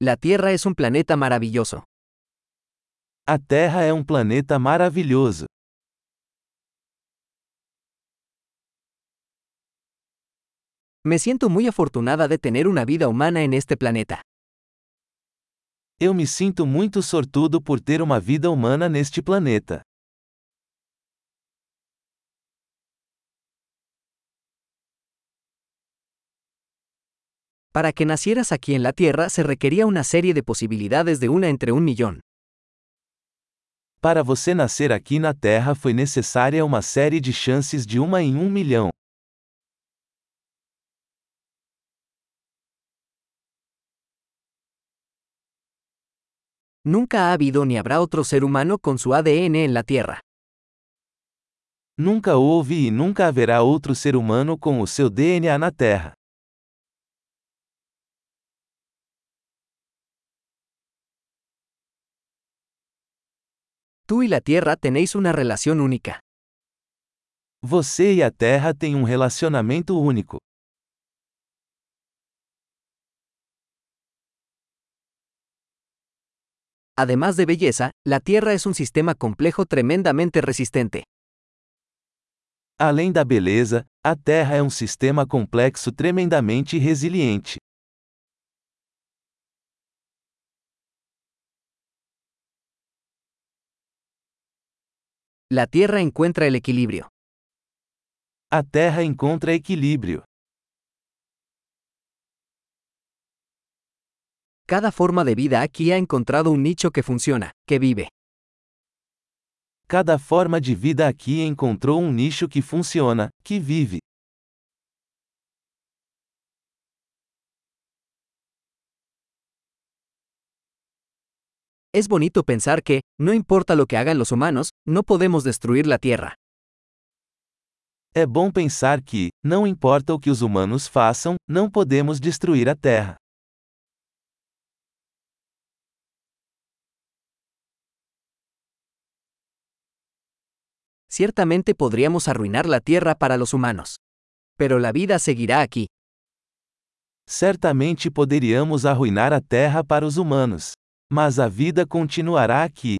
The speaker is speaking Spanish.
La Tierra es un planeta maravilloso. A Terra é um planeta maravilhoso. Me siento muy afortunada de tener una vida humana en este planeta. Eu me sinto muito sortudo por ter uma vida humana neste planeta. Para que nacieras aquí en la Tierra se requería una serie de posibilidades de una entre un millón. Para você nascer aqui na Terra foi necessária uma série de chances de uma em um milhão. Nunca ha habido ni habrá otro ser humano con su ADN en la Tierra. Nunca houve e nunca haverá outro ser humano com o seu DNA na Terra. Tú y la Tierra tenéis una relación única. Você e a Terra têm um relacionamento único. Además de belleza, la Tierra es un sistema complejo tremendamente resistente. Além da beleza, a Terra é um sistema complexo tremendamente resiliente. La Tierra encuentra el equilibrio. A Terra encontra equilíbrio. Cada forma de vida aquí ha encontrado un nicho que funciona, que vive. Cada forma de vida aqui encontrou um nicho que funciona, que vive. Es bonito pensar que, no importa lo que hagan los humanos, no podemos destruir la Tierra. É bom pensar que, não importa o que os humanos façam, não podemos destruir a Terra. Ciertamente podríamos arruinar la Tierra para los humanos. Pero la vida seguirá aquí. Certamente poderíamos arruinar a Terra para os humanos. Mas a vida continuará aqui.